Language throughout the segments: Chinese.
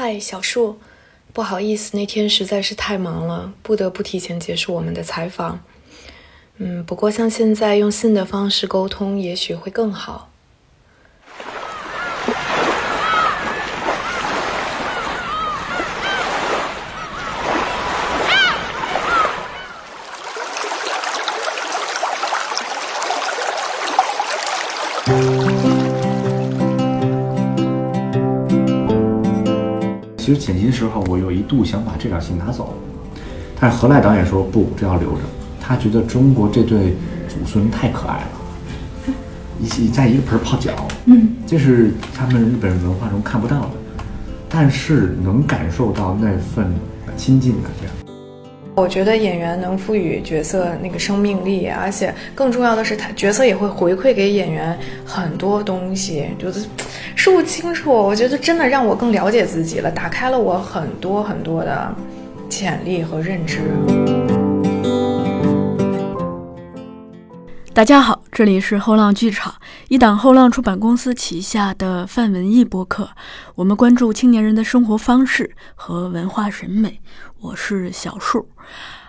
嗨，小树，不好意思，那天实在是太忙了，不得不提前结束我们的采访。嗯，不过像现在用信的方式沟通，也许会更好。剪辑的时候，我有一度想把这条信拿走，但是何赖导演说不，这要留着。他觉得中国这对祖孙太可爱了，一起在一个盆泡脚，嗯，这是他们日本文化中看不到的，但是能感受到那份亲近感这样。我觉得演员能赋予角色那个生命力，而且更重要的是，他角色也会回馈给演员很多东西，觉得。说不清楚，我觉得真的让我更了解自己了，打开了我很多很多的潜力和认知。大家好，这里是后浪剧场，一档后浪出版公司旗下的泛文艺播客。我们关注青年人的生活方式和文化审美。我是小树。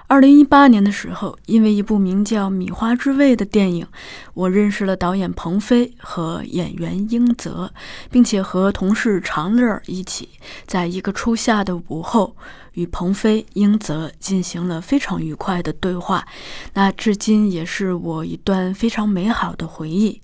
二零一八年的时候，因为一部名叫《米花之味》的电影，我认识了导演彭飞和演员英泽，并且和同事长乐一起，在一个初夏的午后。与鹏飞、英泽进行了非常愉快的对话，那至今也是我一段非常美好的回忆。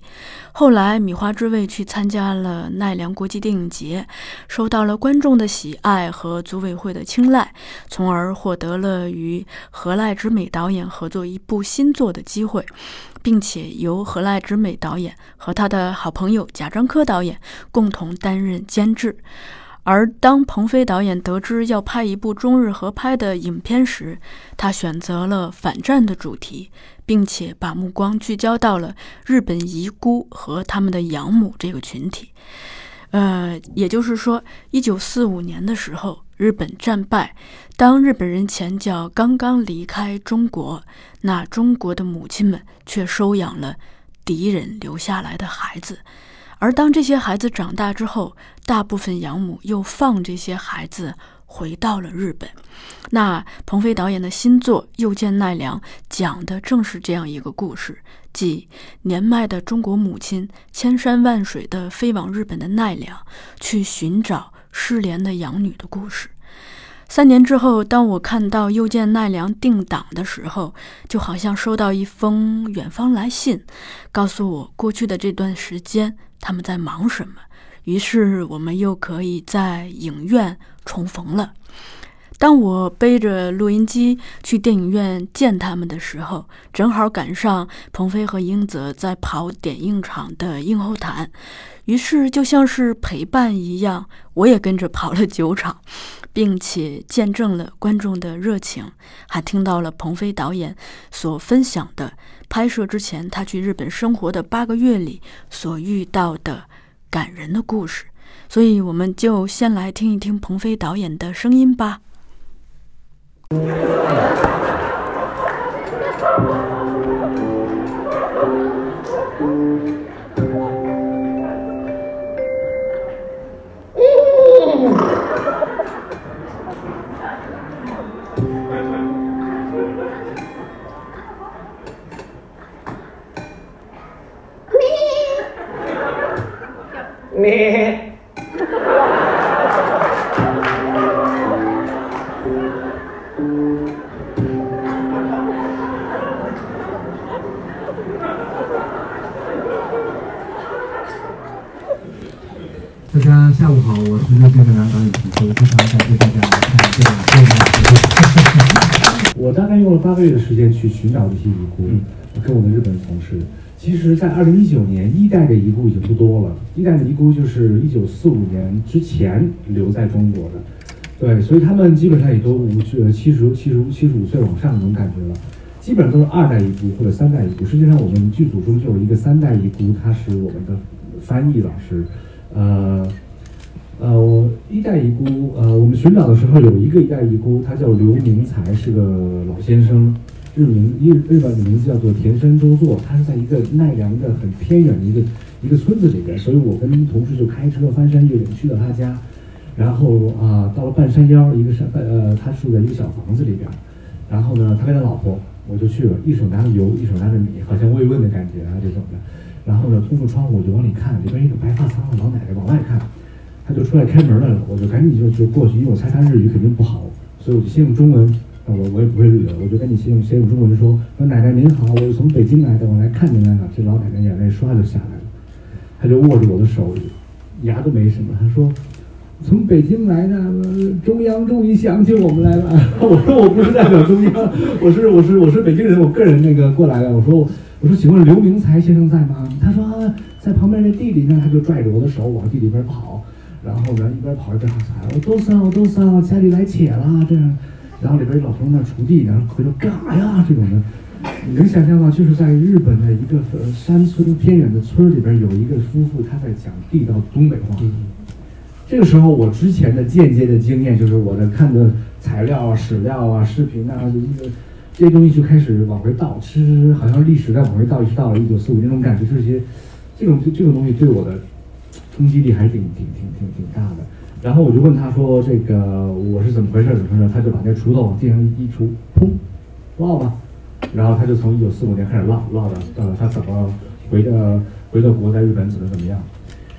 后来，米花之味去参加了奈良国际电影节，受到了观众的喜爱和组委会的青睐，从而获得了与河濑直美导演合作一部新作的机会，并且由河濑直美导演和他的好朋友贾樟柯导演共同担任监制。而当鹏飞导演得知要拍一部中日合拍的影片时，他选择了反战的主题，并且把目光聚焦到了日本遗孤和他们的养母这个群体。呃，也就是说，一九四五年的时候，日本战败，当日本人前脚刚刚离开中国，那中国的母亲们却收养了敌人留下来的孩子。而当这些孩子长大之后，大部分养母又放这些孩子回到了日本。那彭飞导演的新作《又见奈良》讲的正是这样一个故事，即年迈的中国母亲千山万水的飞往日本的奈良，去寻找失联的养女的故事。三年之后，当我看到《又见奈良》定档的时候，就好像收到一封远方来信，告诉我过去的这段时间他们在忙什么。于是我们又可以在影院重逢了。当我背着录音机去电影院见他们的时候，正好赶上鹏飞和英泽在跑点映场的映后谈，于是就像是陪伴一样，我也跟着跑了九场。并且见证了观众的热情，还听到了鹏飞导演所分享的拍摄之前他去日本生活的八个月里所遇到的感人的故事。所以，我们就先来听一听鹏飞导演的声音吧。你。大家下午好，我是热片的男导演陈飞，非常感谢大家来看这个电影。我大概用了八个月的时间去寻找这些遗孤，跟我的日本同事。其实，在二零一九年，一代的遗孤已经不多了。一代的遗孤就是一九四五年之前留在中国的，对，所以他们基本上也都五呃七十七十七十五岁往上那种感觉了。基本上都是二代遗孤或者三代遗孤。实际上，我们剧组中就有一个三代遗孤，他是我们的翻译老师。呃呃，我一代遗孤，呃，我们寻找的时候有一个一代遗孤，他叫刘明才，是个老先生。日名日日本的名字叫做田山周作，他是在一个奈良的很偏远的一个一个村子里边，所以我跟同事就开车翻山越岭去了他家，然后啊，到了半山腰一个山半，呃，他住在一个小房子里边，然后呢，他跟他老婆，我就去了，一手拿着油，一手拿着米，好像慰问的感觉啊这种的。然后呢，通过窗户我就往里看，里边一个白发苍苍老奶奶往外看，他就出来开门来了，我就赶紧就就过去，因为我猜他日语肯定不好，所以我就先用中文，我我也不会日语，我就赶紧先用先用中文说，说奶奶您好，我是从北京来的，我来看您来了。这老奶奶眼泪唰就下来了，她就握着我的手，牙都没什么，她说。从北京来的，中央终于想起我们来了。我说我不是代表中央，我是我是我是北京人，我个人那个过来的。我说我说请问刘明才先生在吗？他说、在旁边那地里呢，他就拽着我的手往地里边跑，然后呢一边跑一边喊，我都骚都骚，家里来且了这样。然后里边老头那锄地呢，回头干啥呀这种的。你能想象吗，就是在日本的一个呃山村偏远的村里边，有一个夫妇他在讲地道东北话。这个时候，我之前的间接的经验就是我的看的材料啊、史料啊、视频啊，这个这些东西就开始往回倒，其实好像历史在往回倒，一直到了一九四五那种感觉，这些这种这种东西对我的冲击力还是挺挺挺挺挺大的。然后我就问他说：“这个我是怎么回事？怎么回事？”他就把那锄头往地上一锄，砰，落吧。然后他就从一九四五年开始烙，烙的呃他怎么回的回到国，在日本怎么怎么样。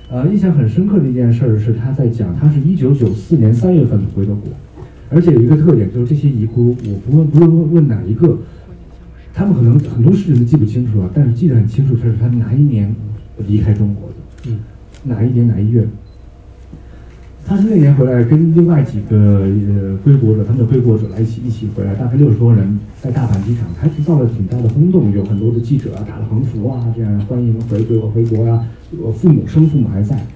呃，印象很深刻的一件事儿是他在讲，他是一九九四年三月份回的国，而且有一个特点就是这些遗孤，我不问不论问问哪一个，他们可能很多事情都记不清楚了，但是记得很清楚，这是他哪一年离开中国的，嗯，哪一年哪一月。他是那年回来，跟另外几个呃归国者，他们的归国者来一起一起回来，大概六十多人，在大阪机场还制造了挺大的轰动，有很多的记者啊打了横幅啊，这样欢迎回归回国呀、我父母生父母还在，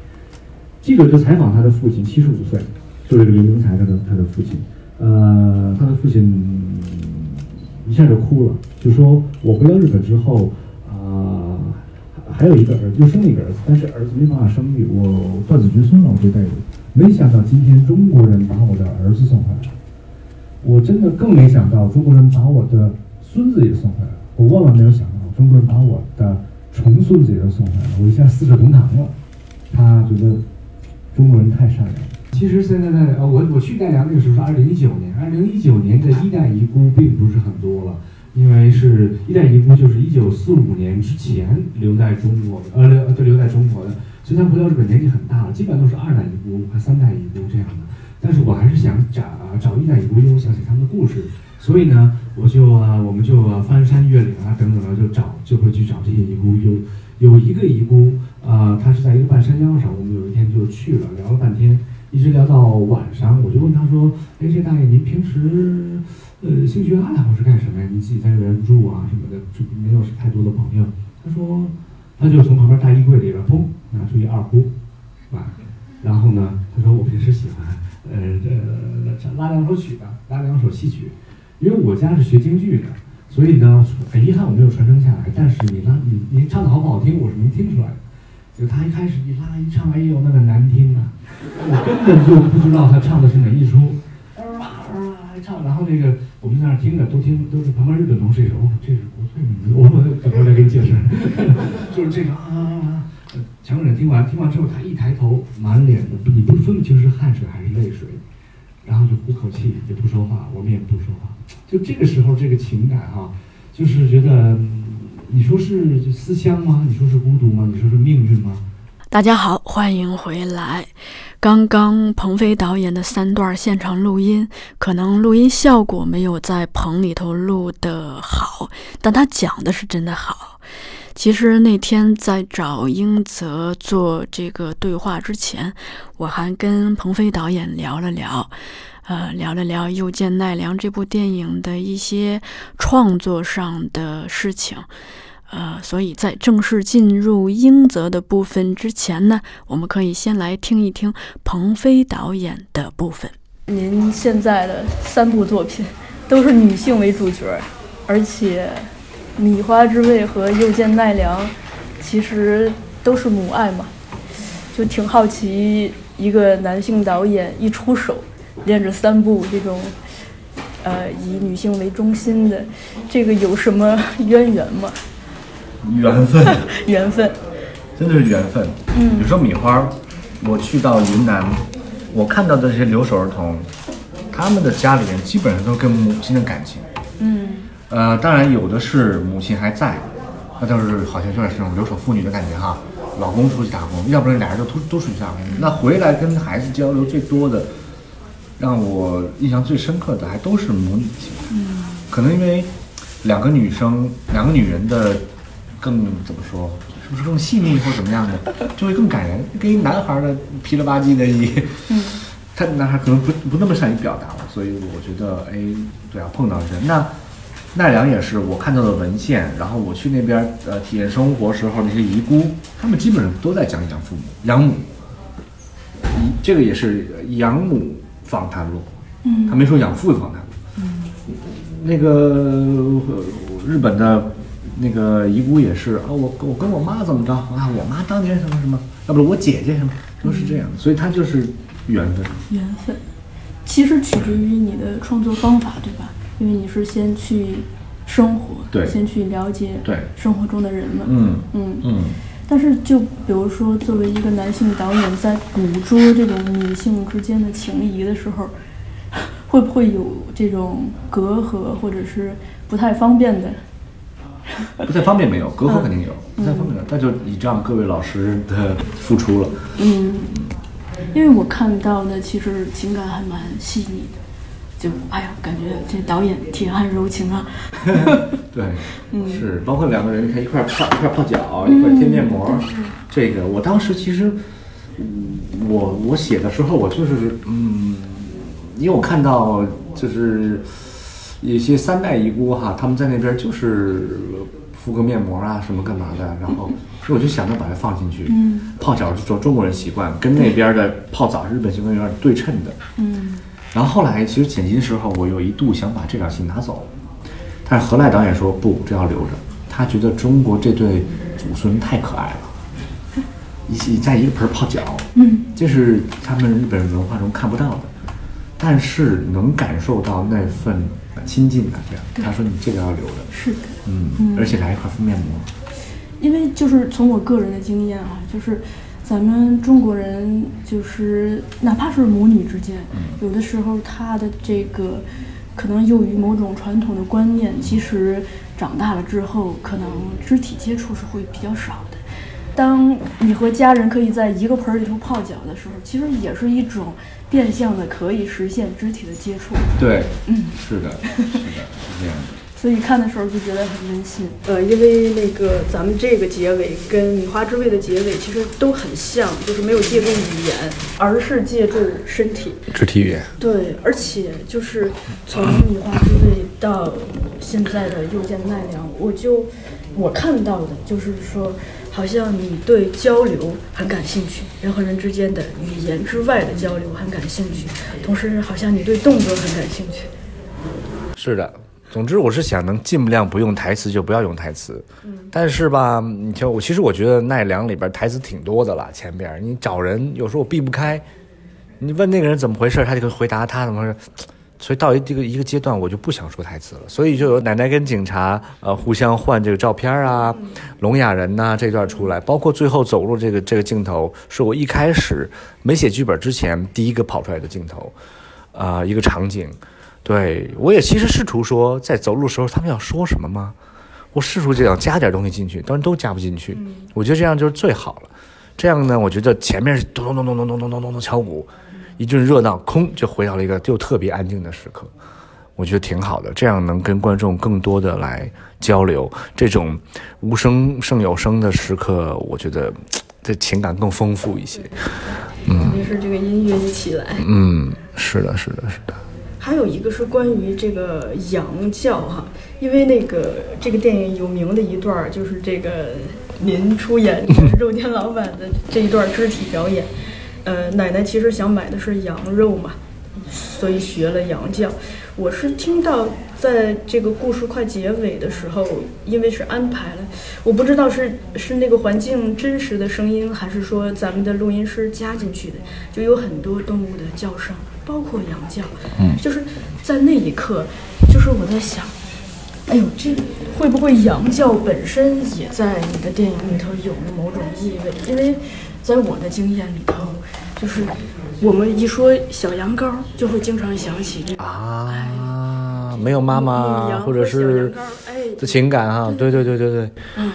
记者就采访他的父亲，七十五岁，就是这个刘明才他的他的父亲，呃，他的父亲一下就哭了，就说我回到日本之后，啊、还有一个儿子，就生了一个儿子，但是儿子没办法生育，我断子绝孙了，我这辈子。没想到今天中国人把我的儿子送回来了，我真的更没想到中国人把我的孙子也送回来了。我万万没有想到中国人把我的重孙子也都送回来了，我一下四世同堂了。他觉得中国人太善良了。其实现在在呃，我我去奈良那个时候是二零一九年，二零一九年的一代遗孤并不是很多了，因为是一代遗孤就是一九四五年之前留在中国的，呃留就留在中国的，所以他回到日本年纪很大了，基本都是二代遗孤和三代遗孤这样的。但是我还是想找找一代遗孤，因为我想写他们的故事，所以呢，我就啊、我们就、啊翻山越岭啊等等的，就找就会去找这些遗孤。有有一个遗孤，啊，他是在一个半山腰上，我们有一天就去了，聊了半天，一直聊到晚上，我就问他说：“哎，这大爷您平时呃兴趣爱好是干什么呀？您自己在这边住啊什么的，就没有太多的朋友。”他说，他就从旁边大衣柜里边砰拿出一二胡，啊，然后呢，他说我平时喜欢呃这拉两首曲的，拉两首戏曲，因为我家是学京剧的，所以呢，很遗憾我没有传承下来。但是你拉你你唱的好不好听，我是能听出来的。就他一开始一拉一唱，哎呦那个难听啊，我根本就不知道他唱的是哪一出，啊啊唱，然后那个我们在那儿听着都听都是旁边日本同事也说，哦这是国粹名字，我我等会儿再给你解释，就是这个啊啊啊。呃强忍听完，听完之后，他一抬头，满脸的你不分不清是汗水还是泪水，然后就呼口气，也不说话，我们也不说话。就这个时候，这个情感哈、就是觉得，你说是思乡吗？你说是孤独吗？你说是命运吗？大家好，欢迎回来。刚刚鹏飞导演的三段现场录音，可能录音效果没有在棚里头录的好，但他讲的是真的好。其实那天在找英泽做这个对话之前，我还跟鹏飞导演聊了聊，呃，聊了聊《又见奈良》这部电影的一些创作上的事情。呃，所以在正式进入英泽的部分之前呢，我们可以先来听一听鹏飞导演的部分。您现在的三部作品都是女性为主角，而且《米花之味》和《又见奈良》其实都是母爱嘛，就挺好奇一个男性导演一出手连着三部这种，呃，以女性为中心的，这个有什么渊源吗？缘分，缘分？真的是缘分。嗯，比如说米花，我去到云南，我看到的这些留守儿童，他们的家里人基本上都跟母亲的感情。嗯呃，当然有的是母亲还在，那就是好像有点是这种留守妇女的感觉哈。老公出去打工，要不然俩人就都都出去打工。那回来跟孩子交流最多的，让我印象最深刻的还都是母女情。嗯，可能因为两个女生，两个女人的更怎么说，是不是更细腻或怎么样的，就会更感人。跟一男孩的皮了吧唧的一，嗯，他男孩可能不不那么善于表达了，所以我觉得，哎，对啊，碰到人那。奈良也是我看到的文献，然后我去那边呃体验生活时候那些遗孤，他们基本上都在讲养父母、养母。一这个也是养母访谈录，嗯，他没说养父访谈录，嗯，那个呃日本的那个遗孤也是啊，我我跟我妈怎么着啊，我妈当年什么什么，要不我姐姐什么，都是这样，所以他就是缘分。缘分，其实取决于你的创作方法，对吧？因为你是先去生活，对先去了解对生活中的人们，嗯嗯嗯，但是，就比如说，作为一个男性导演，在捕捉这种女性之间的情谊的时候，会不会有这种隔阂，或者是不太方便的？不太方便没有，隔阂肯定有，不太方便的，那就倚仗各位老师的付出了。嗯，因为我看到的其实情感还蛮细腻的，就哎呀，感觉这导演铁汉柔情啊。对，是包括两个人，你看一块儿泡一块儿泡脚，一块儿贴面膜，这个我当时其实，嗯我我写的时候，我就是嗯，因为我看到就是有些三代遗孤哈，他们在那边就是敷个面膜啊什么干嘛的，然后所以我就想着把它放进去，嗯。泡脚是中中国人习惯，跟那边的泡澡日本习惯有点对称的，嗯。然后后来其实剪辑的时候，我有一度想把这场戏拿走，但是何赖导演说不，这要留着。他觉得中国这对祖孙太可爱了，一起在一个盆儿泡脚，嗯，这是他们日本文化中看不到的，但是能感受到那份亲近感。这样，他说你这个要留着，是的。嗯，而且来一块敷面膜，因为就是从我个人的经验啊，就是咱们中国人，就是哪怕是母女之间，有的时候他的这个可能由于某种传统的观念，其实长大了之后，可能肢体接触是会比较少的。当你和家人可以在一个盆儿里头泡脚的时候，其实也是一种变相的可以实现肢体的接触。对，嗯，是的，是的，是这样的。所以看的时候就觉得很温馨。呃，因为那个咱们这个结尾跟《米花之味》的结尾其实都很像，就是没有借助语言，而是借助身体。肢体语言，对，而且就是从《米花之味》到现在的《又见奈良》，我就我看到的就是说，好像你对交流很感兴趣，人和人之间的语言之外的交流很感兴趣，同时好像你对动作很感兴趣。是的，总之我是想能尽量不用台词就不要用台词。但是吧，你瞧我其实我觉得奈良里边台词挺多的了，前边你找人有时候我避不开，你问那个人怎么回事，他就回答他怎么回事。所以到一这个一个阶段，我就不想说台词了。所以就有奶奶跟警察呃互相换这个照片啊，聋哑人呐、这段出来，包括最后走路这个这个镜头，是我一开始没写剧本之前第一个跑出来的镜头，啊、一个场景。对我也其实试图说，在走路的时候他们要说什么吗？我试图这样加点东西进去，但是都加不进去。我觉得这样就是最好了。这样呢，我觉得前面是咚咚咚咚咚咚咚咚咚咚敲鼓，一阵热闹，空就回到了一个就特别安静的时刻。我觉得挺好的，这样能跟观众更多的来交流。这种无声胜有声的时刻，我觉得这情感更丰富一些。嗯于是这个音乐一起来。嗯，是的，是的，是的。还有一个是关于这个羊叫哈，因为那个这个电影有名的一段儿就是这个您出演 肉店老板的这一段肢体表演，呃，奶奶其实想买的是羊肉嘛，所以学了羊叫。我是听到在这个故事快结尾的时候，因为是安排了，我不知道是是那个环境真实的声音，还是说咱们的录音师加进去的，就有很多动物的叫声，包括羊叫。嗯，就是在那一刻，就是我在想，哎呦，这会不会羊叫本身也在你的电影里头有了某种意味？因为在我的经验里头，就是我们一说小羊羔，就会经常想起这个啊，没有妈妈或者是的情感哈，对对对对对，嗯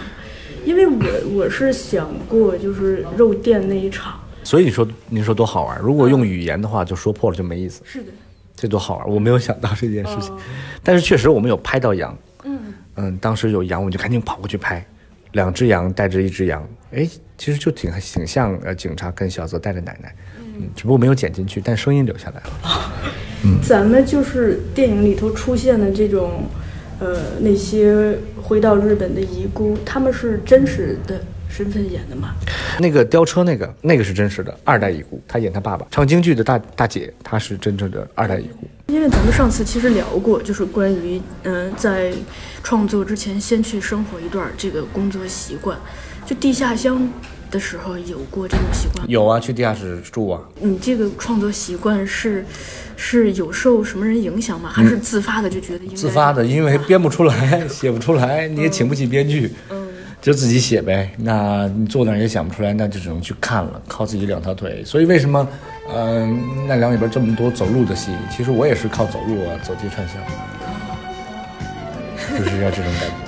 因为我我是想过，就是肉店那一场，所以你说你说多好玩，如果用语言的话，就说破了就没意思，是的，这多好玩，我没有想到这件事情，哦。但是确实我们有拍到羊，嗯。嗯，当时有羊，我就赶紧跑过去拍，两只羊带着一只羊，哎，其实就挺挺像呃警察跟小泽带着奶奶，嗯，只不过没有剪进去，但声音留下来了。咱们就是电影里头出现的这种，呃，那些回到日本的遗孤，他们是真实的身份演的嘛？那个吊车那个那个是真实的二代遗孤，他演他爸爸，唱京剧的大大姐，她是真正的二代遗孤。因为咱们上次其实聊过，就是关于嗯、呃在创作之前先去生活一段这个工作习惯。就地下乡的时候有过这种习惯？有啊，去地下室住啊。你这个创作习惯是是有受什么人影响吗？还是自发的就觉得应该自发的，因为编不出来，写不出来，你也请不起编剧，嗯就自己写呗。那你坐那儿也想不出来，那就只能去看了，靠自己两条腿。所以为什么，嗯、奈良里边这么多走路的戏，其实我也是靠走路啊，走街串巷，就是要这种感觉。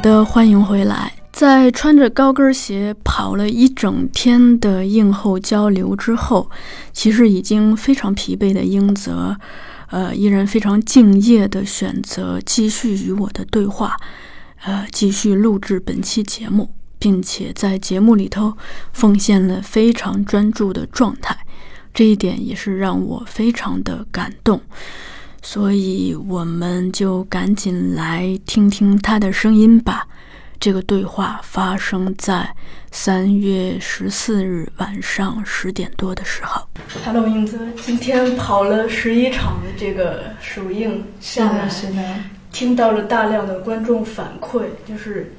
的，欢迎回来。在穿着高跟鞋跑了一整天的映后交流之后，其实已经非常疲惫的英泽，呃，依然非常敬业的选择继续与我的对话，呃，继续录制本期节目，并且在节目里头奉献了非常专注的状态，这一点也是让我非常的感动。所以我们就赶紧来听听他的声音吧。这个对话发生在三月十四日晚上十点多的时候。Hello，英子，今天跑了十一场的这个首映下来，的。听到了大量的观众反馈，就是，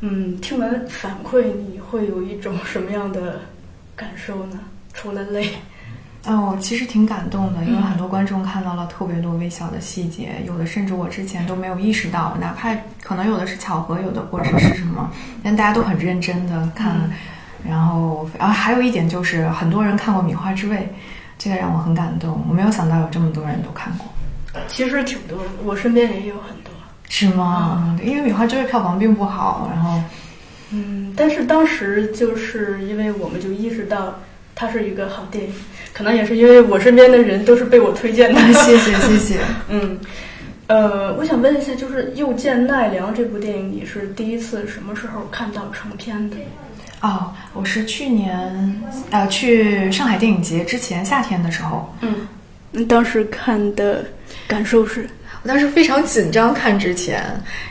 嗯，听完反馈你会有一种什么样的感受呢？除了累，哦，其实挺感动的，因为很多观众看到了特别多微小的细节，有的甚至我之前都没有意识到，哪怕可能有的是巧合，有的或者是什么，但大家都很认真的看。然后，然后还有一点就是，很多人看过《米花之味》，这个让我很感动。我没有想到有这么多人都看过，其实挺多的，我身边也有很多。是吗？因为《米花之味》票房并不好，然后嗯，但是当时就是因为我们就意识到它是一个好电影，可能也是因为我身边的人都是被我推荐的。谢谢谢谢。嗯，呃，我想问一下，就是《又见奈良》这部电影，你是第一次什么时候看到成片的？哦，我是去年呃去上海电影节之前夏天的时候，嗯，你当时看的感受是？我当时非常紧张看之前，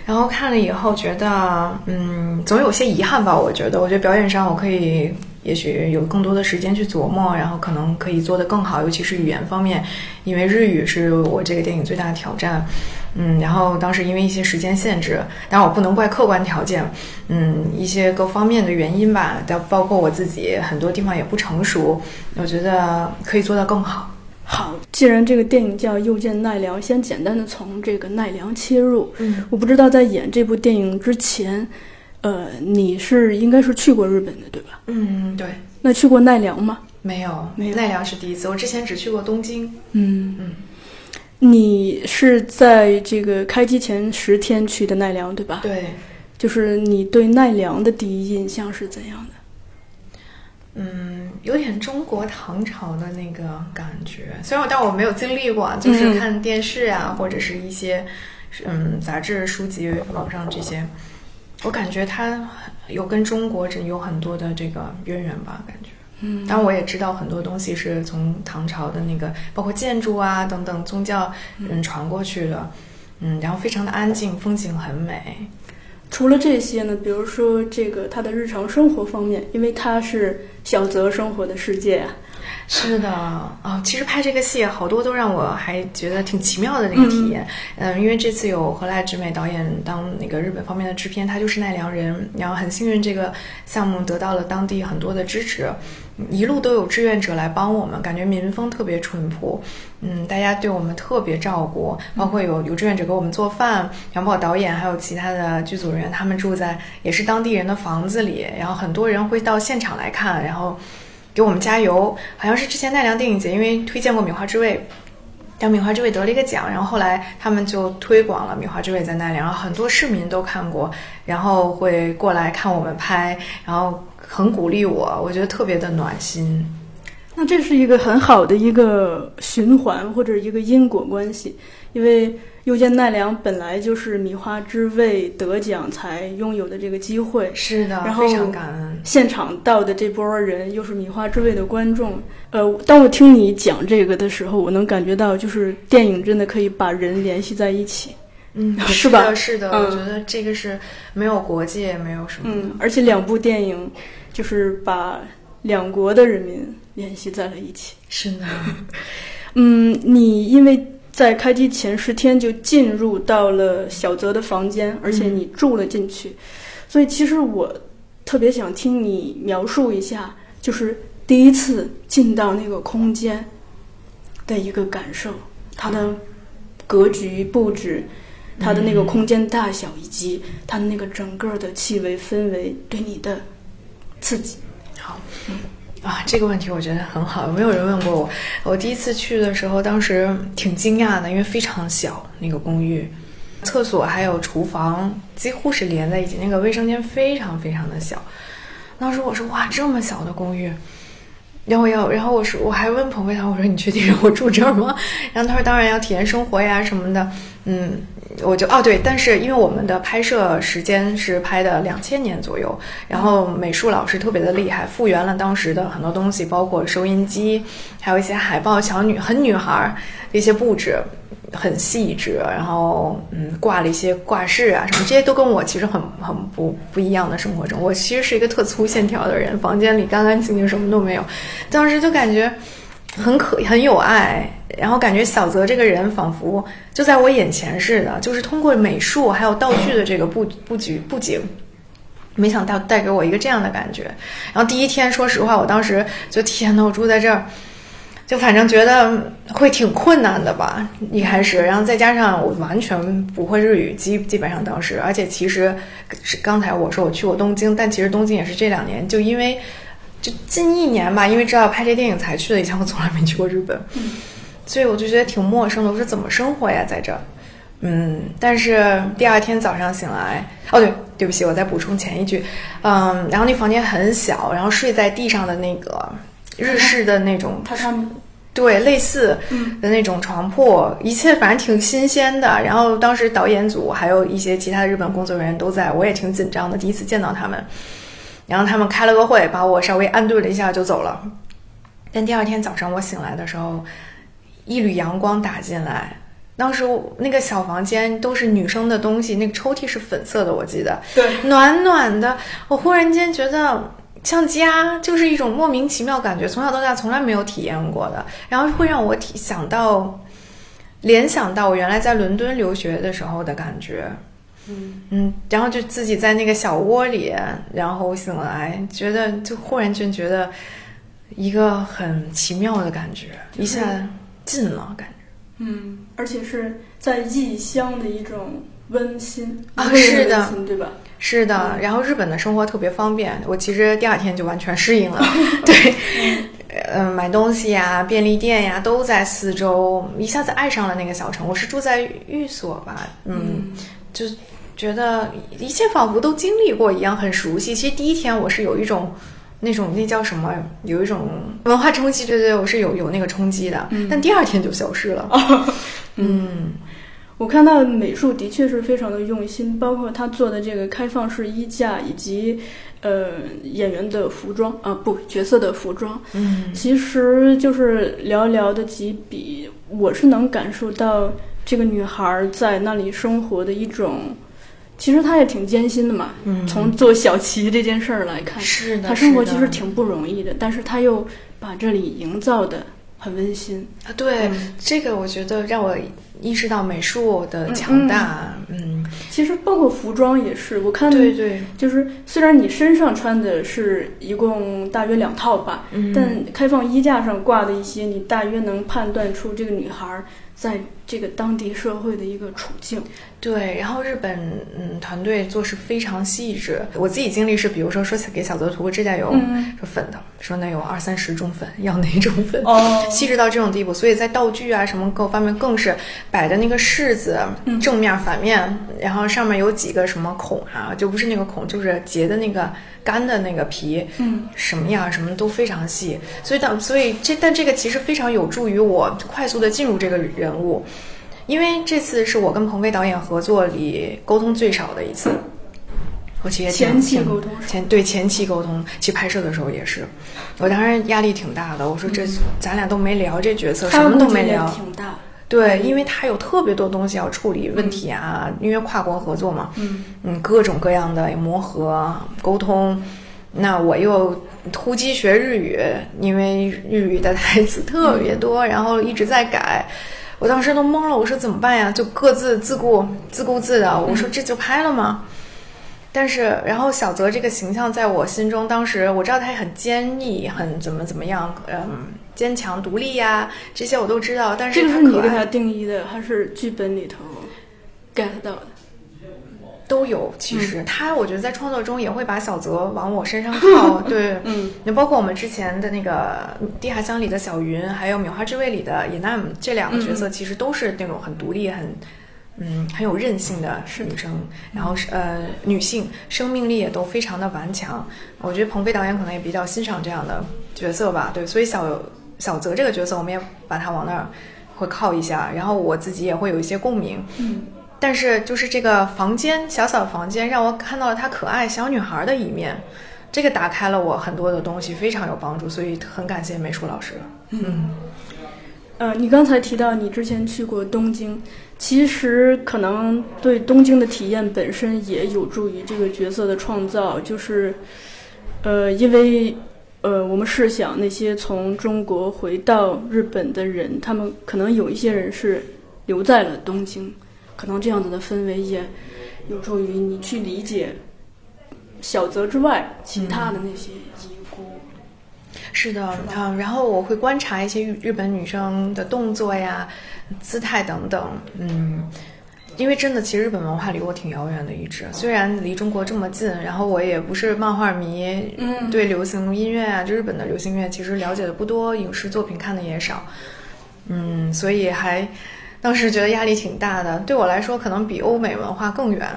然后看了以后觉得，嗯，总有些遗憾吧。我觉得，我觉得表演上我可以，也许有更多的时间去琢磨，然后可能可以做得更好，尤其是语言方面，因为日语是我这个电影最大的挑战。嗯，然后当时因为一些时间限制，当然我不能怪客观条件，嗯，一些各方面的原因吧，但包括我自己很多地方也不成熟，我觉得可以做到更好。好，既然这个电影叫《又见奈良》，先简单的从这个奈良切入。嗯我不知道在演这部电影之前，呃，你是应该是去过日本的对吧？嗯，对，那去过奈良吗？没有，没有奈良是第一次，我之前只去过东京。嗯嗯，你是在这个开机前十天去的奈良对吧？，对，就是你对奈良的第一印象是怎样的？嗯，有点中国唐朝的那个感觉，虽然我但我没有经历过，啊，就是嗯看电视啊，或者是一些嗯杂志、书籍、网上这些，我感觉它有跟中国这有很多的这个渊源吧，感觉。嗯当然，我也知道很多东西是从唐朝的那个，包括建筑啊等等宗教嗯传过去的，嗯，然后非常的安静，风景很美。除了这些呢，比如说这个他的日常生活方面，因为他是小泽生活的世界啊，是的啊、其实拍这个戏好多都让我还觉得挺奇妙的那个体验。嗯、因为这次有河濑直美导演当那个日本方面的制片，他就是奈良人，然后很幸运这个项目得到了当地很多的支持，一路都有志愿者来帮我们，感觉民风特别淳朴。嗯，大家对我们特别照顾，包括有有志愿者给我们做饭，杨宝导演还有其他的剧组人员，他们住在也是当地人的房子里，然后很多人会到现场来看，然后给我们加油。好像是之前奈良电影节因为推荐过《米花之味》，然后《米花之味》得了一个奖，然后后来他们就推广了《米花之味》在奈良，然后很多市民都看过，然后会过来看我们拍，然后很鼓励我，我觉得特别的暖心。那这是一个很好的一个循环或者一个因果关系，因为又见奈良本来就是米花之味得奖才拥有的这个机会，是的，然后非常感恩。现场到的这波人又是米花之味的观众。呃，当我听你讲这个的时候，我能感觉到，就是电影真的可以把人联系在一起。嗯，是吧的，是的，嗯我觉得这个是没有国界，没有什么。嗯，而且两部电影就是把两国的人民联系在了一起。是的，嗯，你因为在开机前十天就进入到了小泽的房间，而且你住了进去，所以其实我特别想听你描述一下，就是第一次进到那个空间的一个感受，它的格局布置。它的那个空间大小，以及它的那个整个的气味氛围对你的刺激。好，啊，这个问题我觉得很好，没有人问过我。我第一次去的时候，当时挺惊讶的，因为非常小，那个公寓，厕所还有厨房几乎是连在一起，那个卫生间非常非常的小。当时我说哇，这么小的公寓。有有，然后我说我还问彭飞涛，我说你确定让我住这儿吗？然后他说当然要体验生活呀什么的，嗯，我就哦对，但是因为我们的拍摄时间是拍的两千年左右，然后美术老师特别的厉害，复原了当时的很多东西，包括收音机，还有一些海报，小女很女孩一些布置。很细致，然后嗯，挂了一些挂饰啊什么，这些都跟我其实很很不不一样的生活中。我其实是一个特粗线条的人，房间里干干净净，什么都没有。当时就感觉很可很有爱，然后感觉小泽这个人仿佛就在我眼前似的，就是通过美术还有道具的这个布布局布景。没想到带给我一个这样的感觉，然后第一天，说实话，我当时就天呐，我住在这儿，就反正觉得会挺困难的吧，一开始，然后再加上我完全不会日语，基基本上当时，而且其实是刚才我说我去过东京，但其实东京也是这两年，就因为就近一年吧，因为知道拍这电影才去的，以前我从来没去过日本，所以我就觉得挺陌生的。我说怎么生活呀，在这儿？嗯，但是第二天早上醒来，哦对，对不起，我再补充前一句，嗯，然后那房间很小，然后睡在地上的那个日式的那种榻榻米，对，类似的那种床铺，一切反正挺新鲜的。然后当时导演组还有一些其他的日本工作人员都在，我也挺紧张的，第一次见到他们。然后他们开了个会，把我稍微安顿了一下就走了。但第二天早上我醒来的时候，一缕阳光打进来。当时那个小房间都是女生的东西，那个抽屉是粉色的，我记得。对，暖暖的，我忽然间觉得像家，就是一种莫名其妙感觉，从小到大从来没有体验过的，然后会让我体想到联想到我原来在伦敦留学的时候的感觉。嗯嗯，然后就自己在那个小窝里，然后醒来，觉得就忽然间觉得一个很奇妙的感觉，一下近了感觉。嗯，而且是在异乡的一种温馨啊是的对吧？是的，然后日本的生活特别方便，我其实第二天就完全适应了。对，呃，买东西呀、便利店呀都在四周，一下子爱上了那个小城。我是住在寓所吧，嗯，就觉得一切仿佛都经历过一样，很熟悉。其实第一天我是有一种。那种那叫什么？有一种文化冲击，对对，我是有有那个冲击的，但第二天就消失了。嗯，我看到美术的确是非常的用心，包括他做的这个开放式衣架，以及呃演员的服装啊、不角色的服装，嗯，其实就是寥寥的几笔，我是能感受到这个女孩在那里生活的一种，其实她也挺艰辛的嘛。嗯从做小旗这件事儿来看，是的，她生活其实挺不容易的，但是她又把这里营造的很温馨。啊，对、嗯这个，我觉得让我意识到美术的强大。嗯，其实包括服装也是，我看对对，就是虽然你身上穿的是一共大约两套吧，嗯但开放衣架上挂的一些，你大约能判断出这个女孩在这个当地社会的一个处境。对，然后日本嗯团队做事非常细致。我自己经历是，比如说说给小泽涂个指甲油，嗯说粉的，说那有二三十种粉，要哪种粉，哦 细致到这种地步。所以在道具啊什么各方面更是摆的那个柿子，嗯正面反面，然后上面有几个什么孔啊，就不是那个孔，就是结的那个干的那个皮，嗯，什么样什么都非常细。所以当所以这但这个其实非常有助于我快速的进入这个人物。因为这次是我跟彭飞导演合作里沟通最少的一次，我其实也挺前期沟通前对前期沟通，其实拍摄的时候也是，我当时压力挺大的。我说这、咱俩都没聊这角色，什么都没聊，挺大。对，因为他有特别多东西要处理问题啊，因为跨国合作嘛，嗯嗯，各种各样的磨合沟通。那我又突击学日语，因为日语的台词特别多，然后一直在改。我当时都懵了，我说怎么办呀？就各自自顾自顾自的。我说这就拍了吗？但是，然后小泽这个形象在我心中，当时我知道他很坚毅，很怎么怎么样，嗯，坚强独立呀，这些我都知道。但这个他可爱是你给他定义的，还是剧本里头 get 到的？都有。其实、他，我觉得在创作中也会把小泽往我身上靠。对，嗯，就包括我们之前的那个《地下乡》里的小云，还有《米花之味》里的野奈姆这两个角色，其实都是那种很独立、很嗯很有韧性的女生，然后是呃女性，生命力也都非常的顽强。我觉得鹏飞导演可能也比较欣赏这样的角色吧。对，所以小小泽这个角色，我们也把他往那儿会靠一下，然后我自己也会有一些共鸣。嗯。但是就是这个房间，小小的房间，让我看到了她可爱小女孩的一面，这个打开了我很多的东西，非常有帮助，所以很感谢美术老师。嗯，呃，你刚才提到你之前去过东京，其实可能对东京的体验本身也有助于这个角色的创造，就是，呃，因为呃，我们试想那些从中国回到日本的人，他们可能有一些人是留在了东京，可能这样子的氛围也有助于你去理解小泽之外其他的那些遗孤。是的，嗯，然后我会观察一些日日本女生的动作呀、姿态等等，嗯。因为真的，其实日本文化离我挺遥远的，一直虽然离中国这么近，然后我也不是漫画迷，嗯对流行音乐啊，就日本的流行音乐其实了解的不多，影视作品看的也少，嗯，所以还当时觉得压力挺大的。对我来说，可能比欧美文化更远。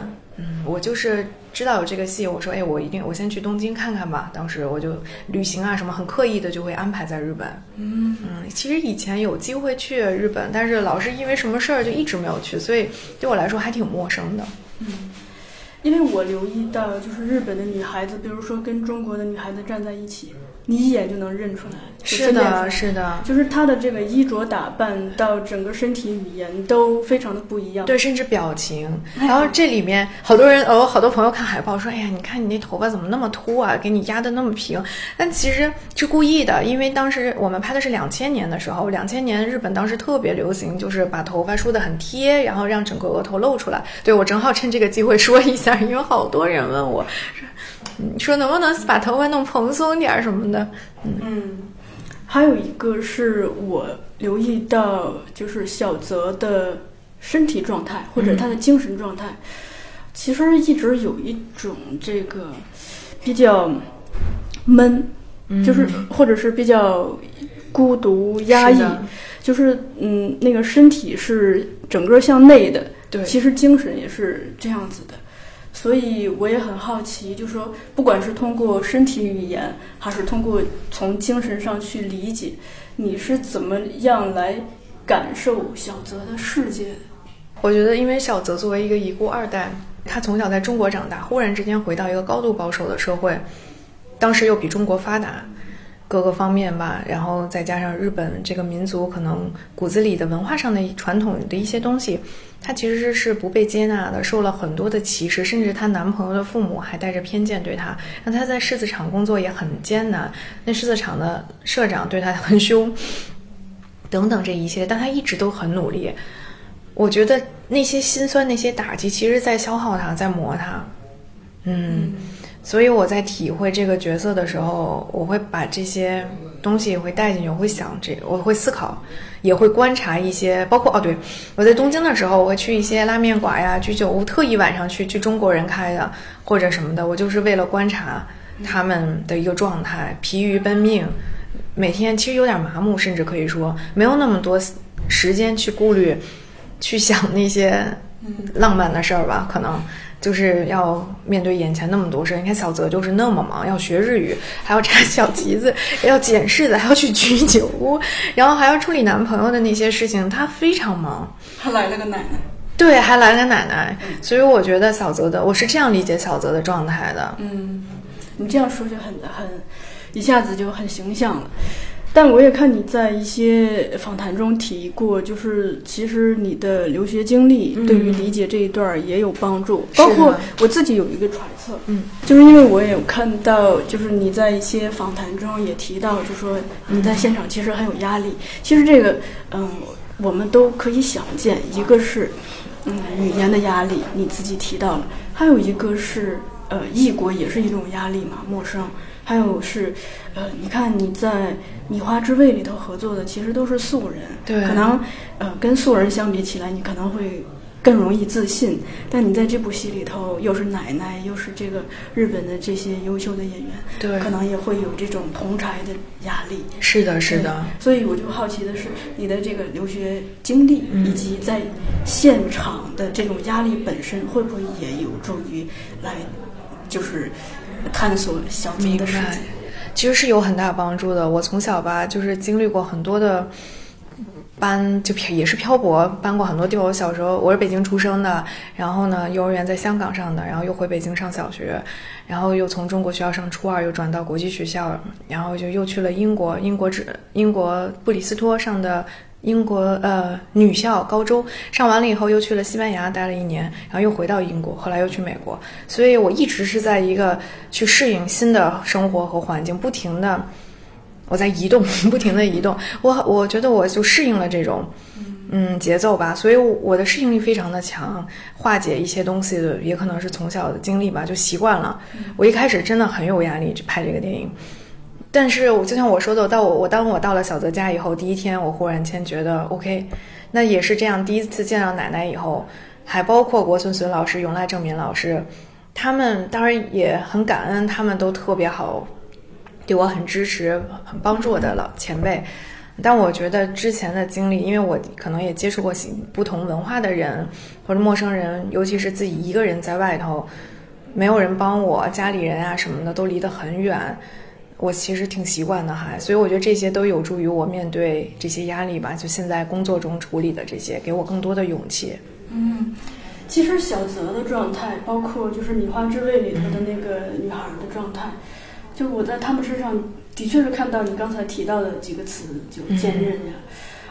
嗯，我就是知道有这个戏，我说，哎，我一定我先去东京看看吧。当时我就旅行啊什么，很刻意的就会安排在日本。嗯嗯，其实以前有机会去日本，但是老是因为什么事儿就一直没有去，所以对我来说还挺陌生的。嗯因为我留意到，就是日本的女孩子，比如说跟中国的女孩子站在一起，你一眼就能认出来，是的，是的，就是他的这个衣着打扮到整个身体语言都非常的不一样。对，甚至表情。哎然后这里面好多人，哦，好多朋友看海报说，哎呀，你看你那头发怎么那么秃啊，给你压的那么平。但其实是故意的，因为当时我们拍的是两千年的时候，两千年日本当时特别流行，就是把头发梳得很贴，然后让整个额头露出来。对我正好趁这个机会说一下，因为好多人问我，说嗯说能不能把头发弄蓬松点儿什么的。嗯，还有一个是我留意到，就是小泽的身体状态或者他的精神状态，其实一直有一种这个比较闷，就是或者是比较孤独压抑是，就是嗯，那个身体是整个向内的，对。其实精神也是这样子的。所以我也很好奇，就说，不管是通过身体语言，还是通过从精神上去理解，你是怎么样来感受小泽的世界？我觉得，因为小泽作为一个遗孤二代，他从小在中国长大，忽然之间回到一个高度保守的社会，当时又比中国发达，各个方面吧，然后再加上日本这个民族可能骨子里的文化上的传统的一些东西，她其实是不被接纳的，受了很多的歧视，甚至她男朋友的父母还带着偏见对她，让她在狮子厂工作也很艰难，那狮子厂的社长对她很凶，等等这一切，但她一直都很努力。我觉得那些心酸、那些打击，其实在消耗她，在磨她。嗯，所以我在体会这个角色的时候，我会把这些东西也会带进去，我会想这，我会思考，也会观察一些，包括哦，对，我在东京的时候，我会去一些拉面馆呀、居酒屋，特意晚上去去中国人开的或者什么的，我就是为了观察他们的一个状态，疲于奔命。每天其实有点麻木，甚至可以说没有那么多时间去顾虑、去想那些浪漫的事儿吧。可能就是要面对眼前那么多事儿。你看小泽就是那么忙，要学日语，还要查小旗子，要捡柿子，还要去居酒屋，然后还要处理男朋友的那些事情，他非常忙。还来了个奶奶。对，还来了奶奶，所以我觉得小泽的，我是这样理解小泽的状态的。嗯，你这样说就很很，一下子就很形象了。但我也看你在一些访谈中提过，就是其实你的留学经历对于理解这一段儿也有帮助，包括我自己有一个揣测，嗯，就是因为我也有看到，就是你在一些访谈中也提到，就说你在现场其实很有压力。其实这个，嗯，我们都可以想见，一个是，嗯，语言的压力，你自己提到了，还有一个是，呃，异国也是一种压力嘛，陌生。还有是，呃，你看你在《米花之味》里头合作的，其实都是素人，对可能，呃，跟素人相比起来，你可能会更容易自信。但你在这部戏里头，又是奶奶，又是这个日本的这些优秀的演员，对可能也会有这种同台的压力。是的，是的，所以我就好奇的是，你的这个留学经历，嗯以及在现场的这种压力本身，会不会也有助于来，就是探索小泽明的世界？。其实是有很大帮助的。我从小吧，就是经历过很多的搬，就也是漂泊，搬过很多地方。我小时候我是北京出生的，然后呢，幼儿园在香港上的，然后又回北京上小学，然后又从中国学校上初二，又转到国际学校，然后就又去了英国，英国只英国布里斯托上的。英国呃女校高中上完了以后，又去了西班牙待了一年，然后又回到英国，后来又去美国，所以我一直是在一个去适应新的生活和环境，不停的 我在移动，不停的移动。我我觉得我就适应了这种嗯节奏吧，所以我的适应力非常的强，化解一些东西的也可能是从小的经历吧，就习惯了。我一开始真的很有压力去拍这个电影。但是我就像我说的，到我我当我到了小泽家以后，第一天我忽然间觉得 OK，那也是这样。第一次见到奶奶以后，还包括国孙孙老师、永濑正民老师，他们当然也很感恩，他们都特别好，对我很支持、很帮助我的老前辈。但我觉得之前的经历，因为我可能也接触过不同文化的人或者陌生人，尤其是自己一个人在外头，没有人帮我，家里人啊什么的都离得很远。我其实挺习惯的，哈，所以我觉得这些都有助于我面对这些压力吧。就现在工作中处理的这些，给我更多的勇气。嗯，其实小泽的状态，包括就是《米花之味》里头的那个女孩的状态，就我在他们身上的确是看到你刚才提到的几个词，就坚韧呀。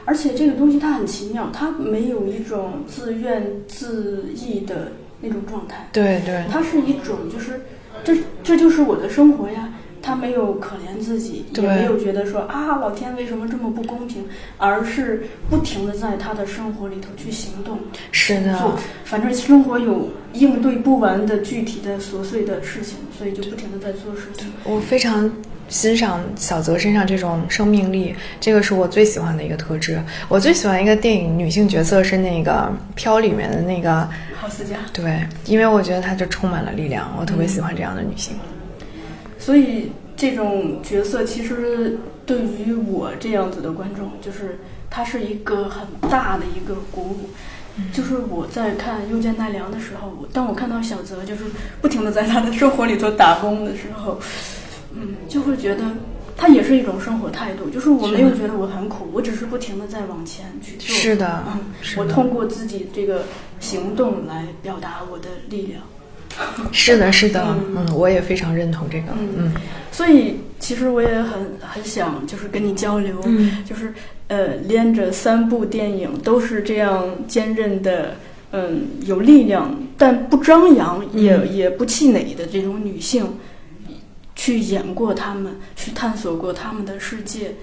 而且这个东西它很奇妙，它没有一种自怨自艾的那种状态，对对，它是一种就是这这就是我的生活呀。他没有可怜自己，也对没有觉得说啊老天为什么这么不公平，而是不停的在他的生活里头去行动。是的，反正生活有应对不完的具体的琐碎的事情，所以就不停的在做事情。我非常欣赏小泽身上这种生命力，这个是我最喜欢的一个特质。我最喜欢一个电影女性角色是那个《飘》里面的那个，郝思嘉，对，因为我觉得她就充满了力量，我特别喜欢这样的女性。所以这种角色其实对于我这样子的观众，就是它是一个很大的一个鼓舞。就是我在看《又见奈良》的时候，当我看到小泽就是不停的在他的生活里头打工的时候，嗯，就会觉得他也是一种生活态度。就是我没有觉得我很苦，我只是不停的在往前去做。是的嗯，是的我通过自己这个行动来表达我的力量。是的，是的，嗯，我也非常认同这个，嗯，所以其实我也很很想就是跟你交流，嗯。就是呃连着三部电影都是这样坚韧的，嗯，有力量但不张扬也、嗯。也不气馁的这种女性，去演过她们，去探索过她们的世界，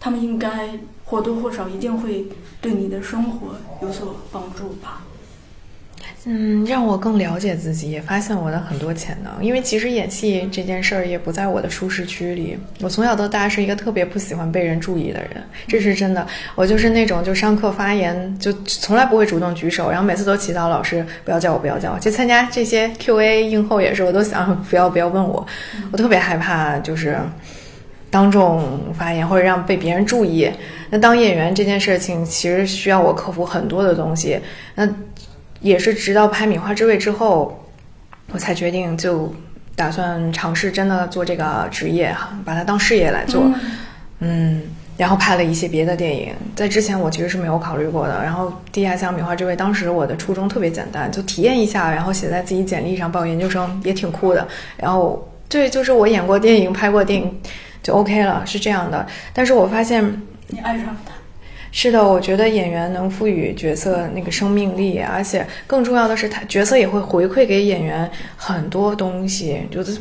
她们应该或多或少一定会对你的生活有所帮助吧。嗯，让我更了解自己，也发现我的很多潜能。因为其实演戏这件事儿也不在我的舒适区里。我从小到大是一个特别不喜欢被人注意的人，这是真的。我就是那种就上课发言就从来不会主动举手，然后每次都祈祷老师不要叫我，不要叫我。就参加这些 Q&A 映后也是，我都想不要不要问我，我特别害怕就是。当众发言或者让被别人注意，那当演员这件事情其实需要我克服很多的东西。那也是直到拍《米花之味》之后，我才决定就打算尝试真的做这个职业哈，把它当事业来做。嗯，然后拍了一些别的电影，在之前我其实是没有考虑过的。然后《地下乡米花之味》，当时我的初衷特别简单，就体验一下，然后写在自己简历上报研究生也挺酷的。然后对，就是我演过电影，拍过电影就 OK 了，是这样的。但是我发现你爱上他。是的，我觉得演员能赋予角色那个生命力，而且更重要的是，他角色也会回馈给演员很多东西，觉得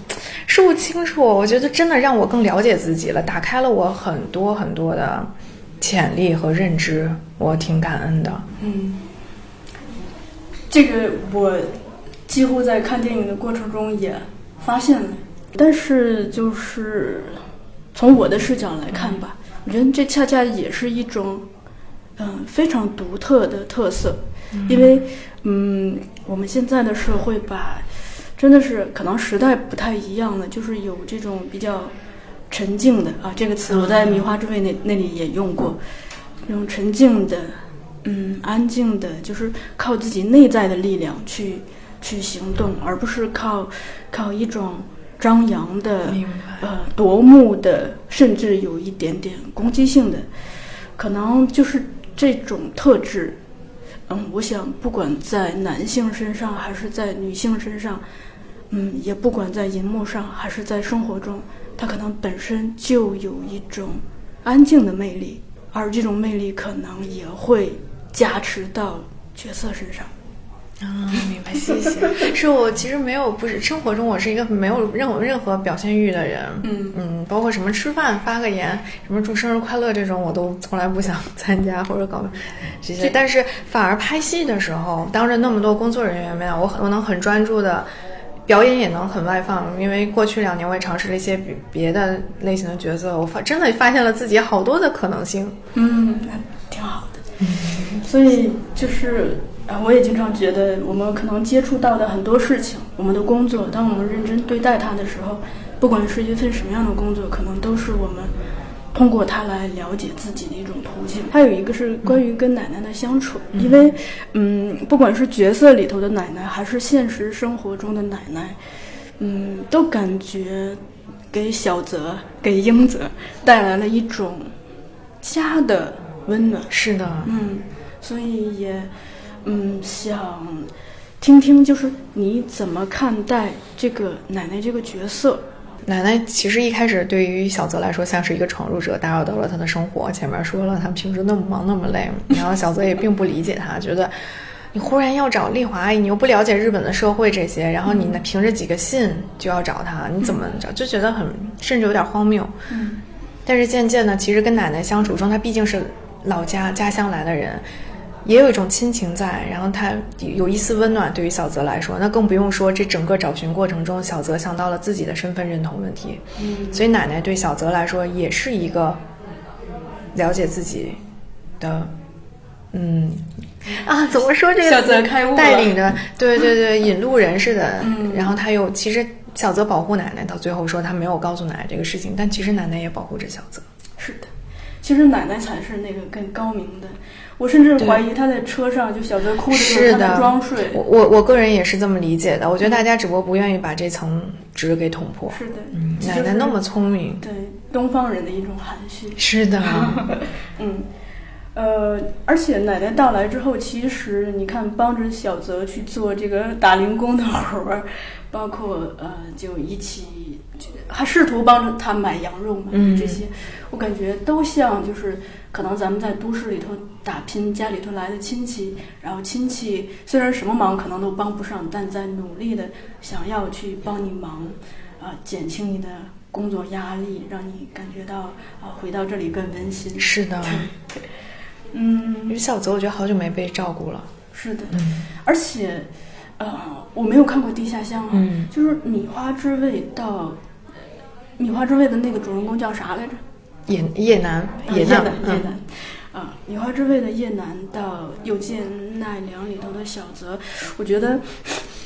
说不清楚。我觉得真的让我更了解自己了，打开了我很多很多的潜力和认知，我挺感恩的。嗯，这个我几乎在看电影的过程中也发现了，但是就是从我的视角来看吧，我觉得这恰恰也是一种嗯非常独特的特色，因为嗯我们现在的社会吧，真的是可能时代不太一样了，就是有这种比较沉静的啊，这个词我在《米花之味》那那里也用过，那种沉静的。嗯，安静的，就是靠自己内在的力量去去行动，而不是靠靠一种张扬的呃夺目的，甚至有一点点攻击性的，可能就是这种特质。嗯，我想不管在男性身上还是在女性身上，嗯，也不管在银幕上还是在生活中，它可能本身就有一种安静的魅力，而这种魅力可能也会加持到角色身上。啊，明白，谢谢。是我其实没有，不是生活中我是一个没有任何任何表现欲的人。嗯嗯，包括什么吃饭发个言，什么祝生日快乐这种，我都从来不想参加或者搞这些。但是反而拍戏的时候，当着那么多工作人员面，我很我能很专注的。表演也能很外放，因为过去两年我也尝试了一些别别的类型的角色，我发真的发现了自己好多的可能性。嗯，那挺好的。所以就是啊，我也经常觉得，我们可能接触到的很多事情，我们的工作，当我们认真对待它的时候，不管是一份什么样的工作，可能都是我们通过它来了解自己的一种途径。还有一个是关于跟奶奶的相处，因为嗯，不管是角色里头的奶奶，还是现实生活中的奶奶，嗯，都感觉给小泽、给英泽带来了一种家的温暖。是的，嗯，所以也嗯想听听，就是你怎么看待这个奶奶这个角色？奶奶其实一开始对于小泽来说像是一个闯入者，打扰到了他的生活。前面说了，他平时那么忙那么累，然后小泽也并不理解他，觉得你忽然要找丽华阿姨，你又不了解日本的社会这些，然后你呢凭着几个信就要找他，你怎么找？就觉得很甚至有点荒谬。嗯但是渐渐的，其实跟奶奶相处中，他毕竟是老家家乡来的人，也有一种亲情在，然后他有一丝温暖。对于小泽来说，那更不用说这整个找寻过程中，小泽想到了自己的身份认同问题。嗯所以奶奶对小泽来说也是一个了解自己的，嗯啊，怎么说这个小泽开悟了带领着，对对对，引路人似的。嗯然后他又其实小泽保护奶奶，到最后说他没有告诉奶奶这个事情，但其实奶奶也保护着小泽。是的，其实奶奶才是那个更高明的。我甚至怀疑她在车上，就小泽哭的时候，她在装睡。我我我个人也是这么理解的，我觉得大家只不过不愿意把这层纸给捅破。是的，奶奶那么聪明，对东方人的一种含蓄。是的，嗯，呃，而且奶奶到来之后，其实你看，帮着小泽去做这个打零工的活儿，包括呃，就一起，还试图帮着他买羊肉嘛，嗯这些，我感觉都像就是可能咱们在都市里头打拼，家里头来的亲戚，然后亲戚虽然什么忙可能都帮不上，但在努力的想要去帮你忙，啊、减轻你的工作压力，让你感觉到啊、回到这里更温馨。是的。嗯，因为小泽，我觉得好久没被照顾了。是的，嗯而且，呃，我没有看过《地下乡》啊，嗯就是《米花之味》到《米花之味》的那个主人公叫啥来着？叶叶楠，啊叶楠，楠，叶嗯楠。啊，《米花之味》的叶南到《又见奈良》里头的小泽，我觉得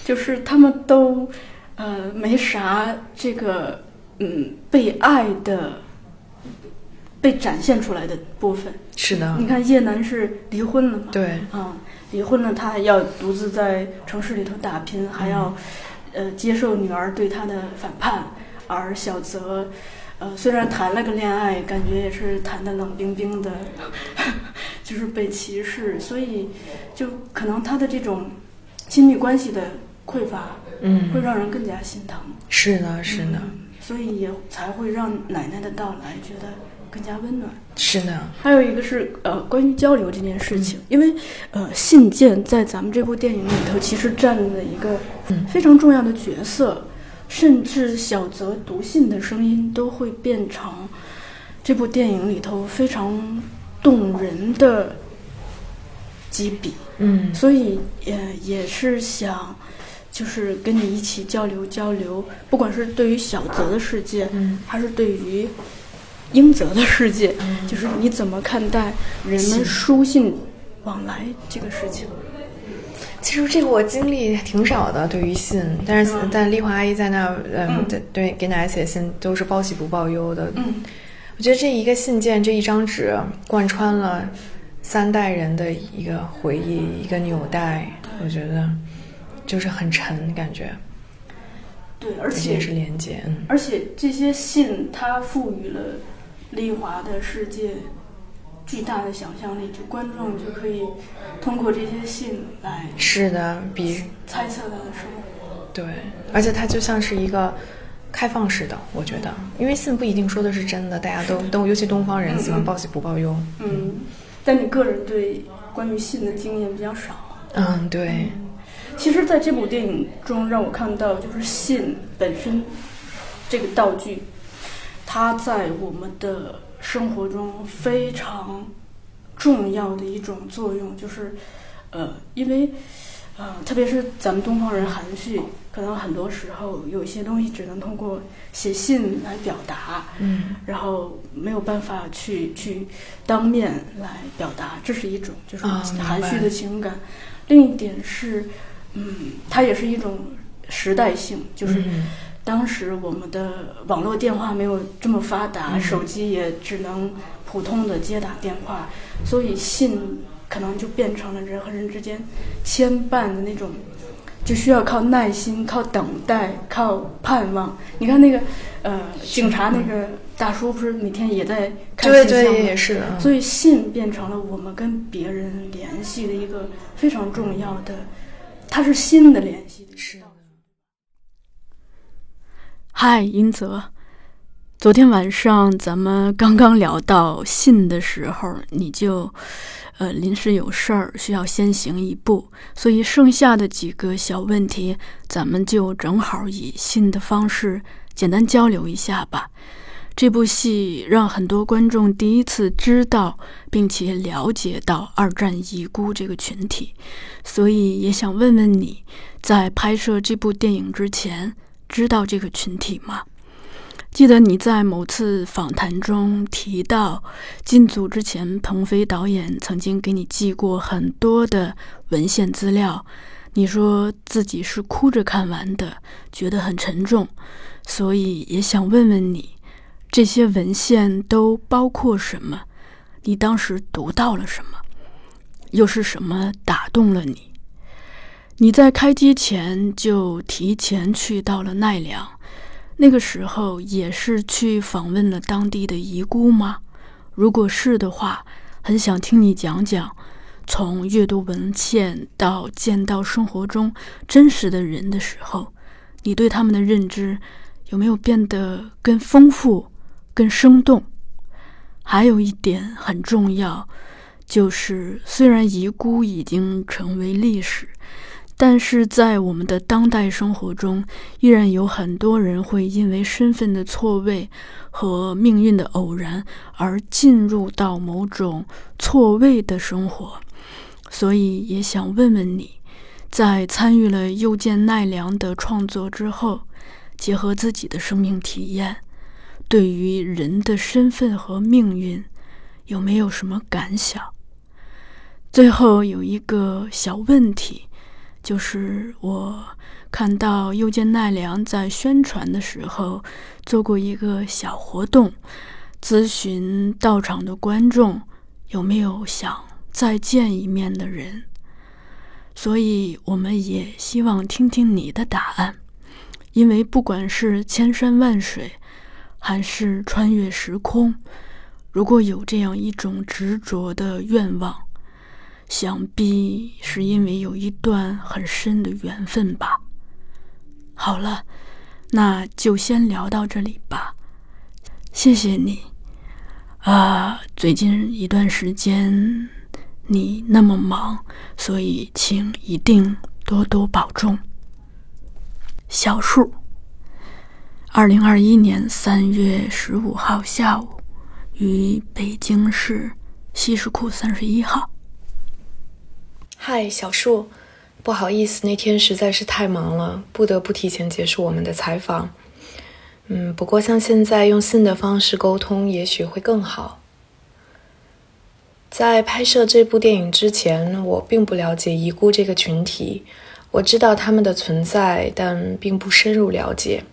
就是他们都呃没啥这个嗯被爱的被展现出来的部分。是的你，看叶楠是离婚了嘛？对，啊，离婚了，他还要独自在城市里头打拼，还要，呃，接受女儿对他的反叛。而小泽，呃，虽然谈了个恋爱，感觉也是谈的冷冰冰的，就是被歧视，所以就可能他的这种亲密关系的匮乏，嗯会，让人更加心疼。是的，是的，嗯所以也才会让奶奶的到来觉得更加温暖。是的，还有一个是呃，关于交流这件事情，因为呃，信件在咱们这部电影里头其实占了一个嗯。非常重要的角色，甚至小泽读信的声音都会变成这部电影里头非常动人的几笔，嗯。所以也也是想。就是跟你一起交流交流，不管是对于小泽的世界，嗯。还是对于英泽的世界，就是你怎么看待人们书信往来这个事情？其实这个我经历挺少的，对于信，但是、嗯。但丽华阿姨在那儿，嗯嗯，对对，给奶奶写信都是报喜不报忧的。嗯，我觉得这一个信件，这一张纸，贯穿了三代人的一个回忆，一个纽带，我觉得就是很沉，感觉，对，而而且是连接，嗯，而且这些信它赋予了丽华的世界巨大的想象力，就观众就可以通过这些信来是的，比猜测他的生活。对，而且它就像是一个开放式的，我觉得，因为信不一定说的是真的，大家都都，尤其东方人喜欢报喜不报忧，嗯，但你个人对关于信的经验比较少。嗯，对，其实，在这部电影中，让我看到就是信本身这个道具，它在我们的生活中非常重要的一种作用，就是呃，因为呃，特别是咱们东方人含蓄，可能很多时候有一些东西只能通过写信来表达，嗯。然后没有办法去去当面来表达，这是一种就是含蓄的情感。另一点是，嗯，它也是一种时代性，就是嗯当时我们的网络电话没有这么发达，嗯手机也只能普通的接打电话，所以信可能就变成了人和人之间牵绊的那种。就需要靠耐心、靠等待、靠盼望。你看那个，呃，警察那个大叔不是每天也在看对信箱吗对，也是所以信变成了我们跟别人联系的一个非常重要的，它是新的联系的。是的。嗨，英泽。昨天晚上咱们刚刚聊到信的时候，你就，呃，临时有事儿需要先行一步，所以剩下的几个小问题，咱们就正好以信的方式简单交流一下吧。这部戏让很多观众第一次知道并且了解到二战遗孤这个群体，所以也想问问你，在拍摄这部电影之前，知道这个群体吗？记得你在某次访谈中提到，进组之前，鹏飞导演曾经给你寄过很多的文献资料，你说自己是哭着看完的，觉得很沉重，所以也想问问你，这些文献都包括什么？你当时读到了什么？又是什么打动了你？你在开机前就提前去到了奈良。那个时候也是去访问了当地的遗孤吗？如果是的话，很想听你讲讲，从阅读文献到见到生活中真实的人的时候，你对他们的认知有没有变得更丰富、更生动？还有一点很重要，就是虽然遗孤已经成为历史。但是在我们的当代生活中，依然有很多人会因为身份的错位和命运的偶然而进入到某种错位的生活。所以也想问问你，在参与了又见奈良的创作之后，结合自己的生命体验，对于人的身份和命运，有没有什么感想？最后有一个小问题。就是我看到右见奈良在宣传的时候做过一个小活动，咨询到场的观众有没有想再见一面的人，所以我们也希望听听你的答案，因为不管是千山万水，还是穿越时空，如果有这样一种执着的愿望。想必是因为有一段很深的缘分吧。好了，那就先聊到这里吧。谢谢你。啊，最近一段时间你那么忙，所以请一定多多保重。小树。二零二一年三月十五号下午，于北京市西什库三十一号。嗨，小树，不好意思，那天实在是太忙了，不得不提前结束我们的采访。嗯，不过像现在用信的方式沟通，也许会更好。在拍摄这部电影之前，我并不了解遗孤这个群体，我知道他们的存在，但并不深入了解。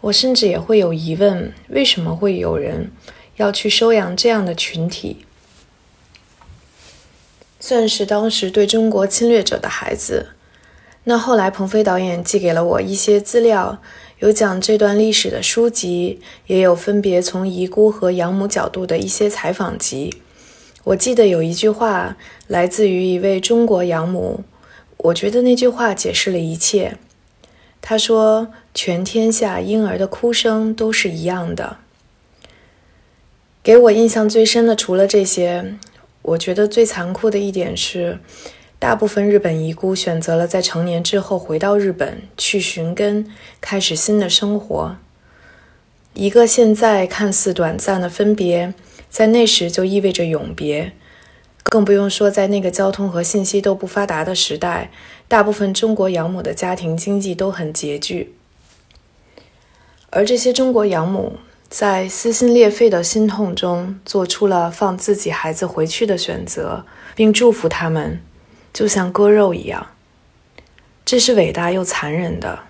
我甚至也会有疑问：为什么会有人要去收养这样的群体？算是当时对中国侵略者的孩子。那后来，鹏飞导演寄给了我一些资料，有讲这段历史的书籍，也有分别从遗孤和养母角度的一些采访集。我记得有一句话来自于一位中国养母，我觉得那句话解释了一切。他说：“全天下婴儿的哭声都是一样的。”给我印象最深的，除了这些。我觉得最残酷的一点是，大部分日本遗孤选择了在成年之后回到日本去寻根，开始新的生活。一个现在看似短暂的分别，在那时就意味着永别。更不用说在那个交通和信息都不发达的时代，大部分中国养母的家庭经济都很拮据，而这些中国养母。在撕心裂肺的心痛中，做出了放自己孩子回去的选择，并祝福他们，就像割肉一样。这是伟大又残忍的。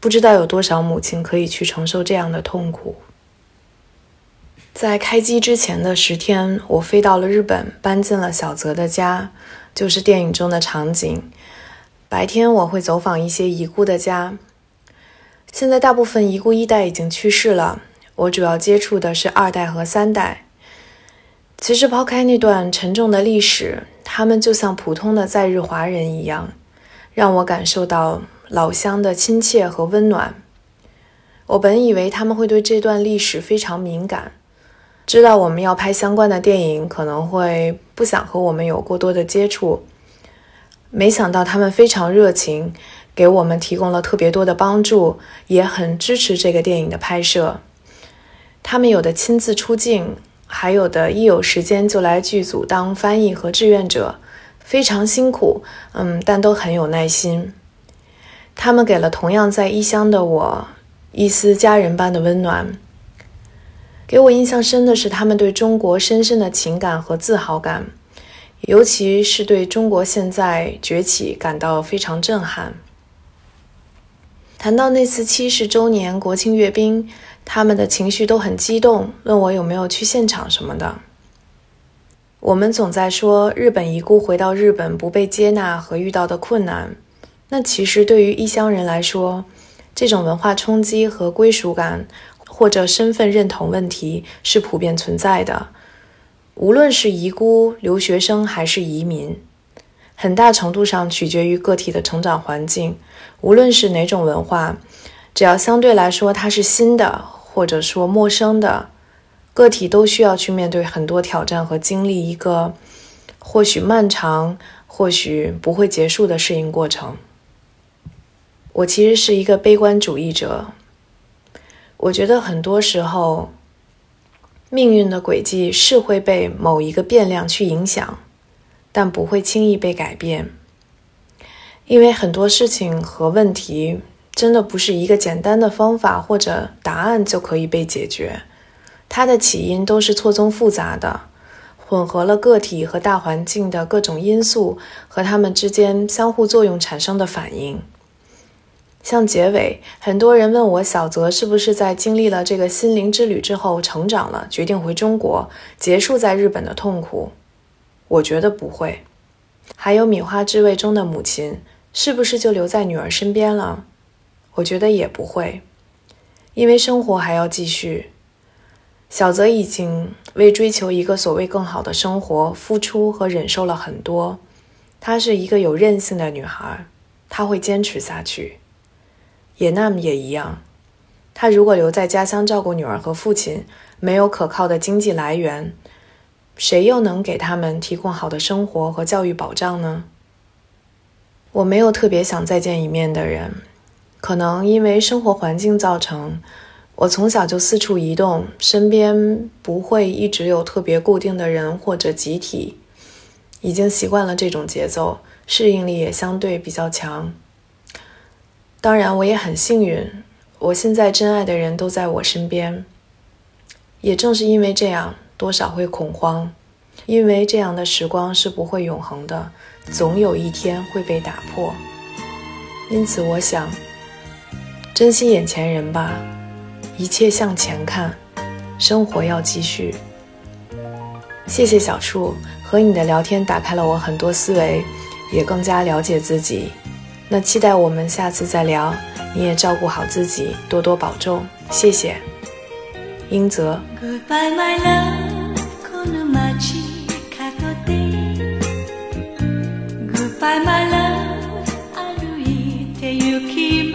不知道有多少母亲可以去承受这样的痛苦。在开机之前的十天，我飞到了日本，搬进了小泽的家，就是电影中的场景。白天我会走访一些遗孤的家。现在大部分遗孤一代已经去世了。我主要接触的是二代和三代。其实抛开那段沉重的历史，他们就像普通的在日华人一样，让我感受到老乡的亲切和温暖。我本以为他们会对这段历史非常敏感，知道我们要拍相关的电影，可能会不想和我们有过多的接触。没想到他们非常热情，给我们提供了特别多的帮助，也很支持这个电影的拍摄。他们有的亲自出镜，还有的一有时间就来剧组当翻译和志愿者，非常辛苦，嗯，但都很有耐心。他们给了同样在异乡的我一丝家人般的温暖。给我印象深的是他们对中国深深的情感和自豪感。尤其是对中国现在崛起感到非常震撼。谈到那次七十周年国庆阅兵，他们的情绪都很激动，问我有没有去现场什么的。我们总在说日本遗孤回到日本不被接纳和遇到的困难，那其实对于异乡人来说，这种文化冲击和归属感或者身份认同问题是普遍存在的。无论是遗孤、留学生还是移民，很大程度上取决于个体的成长环境。无论是哪种文化，只要相对来说它是新的，或者说陌生的，个体都需要去面对很多挑战和经历一个或许漫长、或许不会结束的适应过程。我其实是一个悲观主义者，我觉得很多时候。命运的轨迹是会被某一个变量去影响，但不会轻易被改变。因为很多事情和问题真的不是一个简单的方法或者答案就可以被解决，它的起因都是错综复杂的，混合了个体和大环境的各种因素和它们之间相互作用产生的反应。像结尾，很多人问我小泽是不是在经历了这个心灵之旅之后成长了，决定回中国结束在日本的痛苦。我觉得不会。还有米花之味中的母亲，是不是就留在女儿身边了？我觉得也不会，因为生活还要继续。小泽已经为追求一个所谓更好的生活付出和忍受了很多。她是一个有韧性的女孩，她会坚持下去。也那么也一样，她如果留在家乡照顾女儿和父亲，没有可靠的经济来源，谁又能给他们提供好的生活和教育保障呢？我没有特别想再见一面的人，可能因为生活环境造成，我从小就四处移动，身边不会一直有特别固定的人或者集体，已经习惯了这种节奏，适应力也相对比较强。当然，我也很幸运，我现在真爱的人都在我身边。也正是因为这样，多少会恐慌，因为这样的时光是不会永恒的，总有一天会被打破。因此，我想珍惜眼前人吧，一切向前看，生活要继续。谢谢小树，和你的聊天打开了我很多思维，也更加了解自己。那期待我们下次再聊，你也照顾好自己，多多保重，谢谢。英泽。抱いて Goodbye my love 私の涙を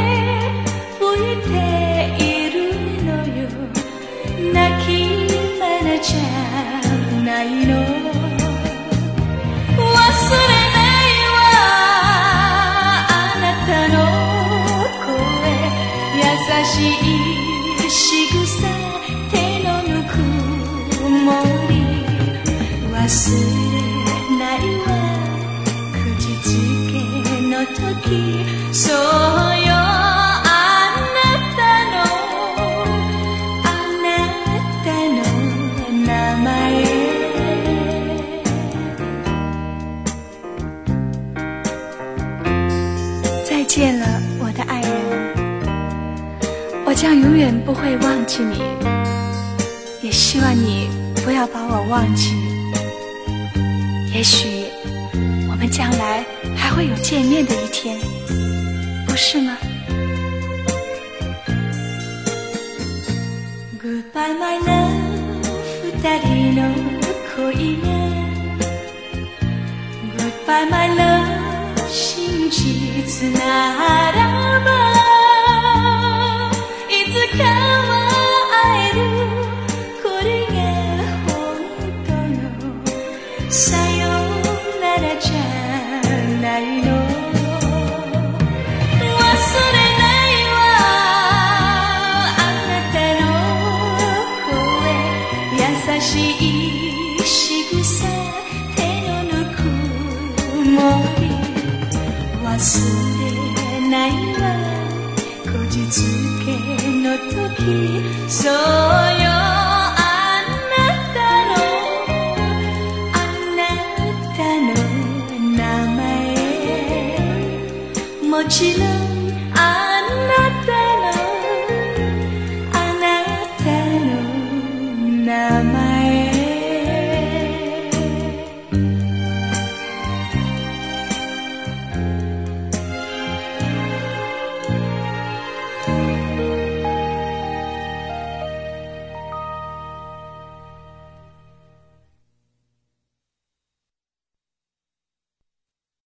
再见了，我的爱人。我将永远。不会忘记你，也希望你不要把我忘记。也许我们将来还会有见面的一天，不是吗？Goodbye my love，二人の恋が Goodbye my love，真実ならばいつかは 時そうよあなたのあなたの名前。もちろん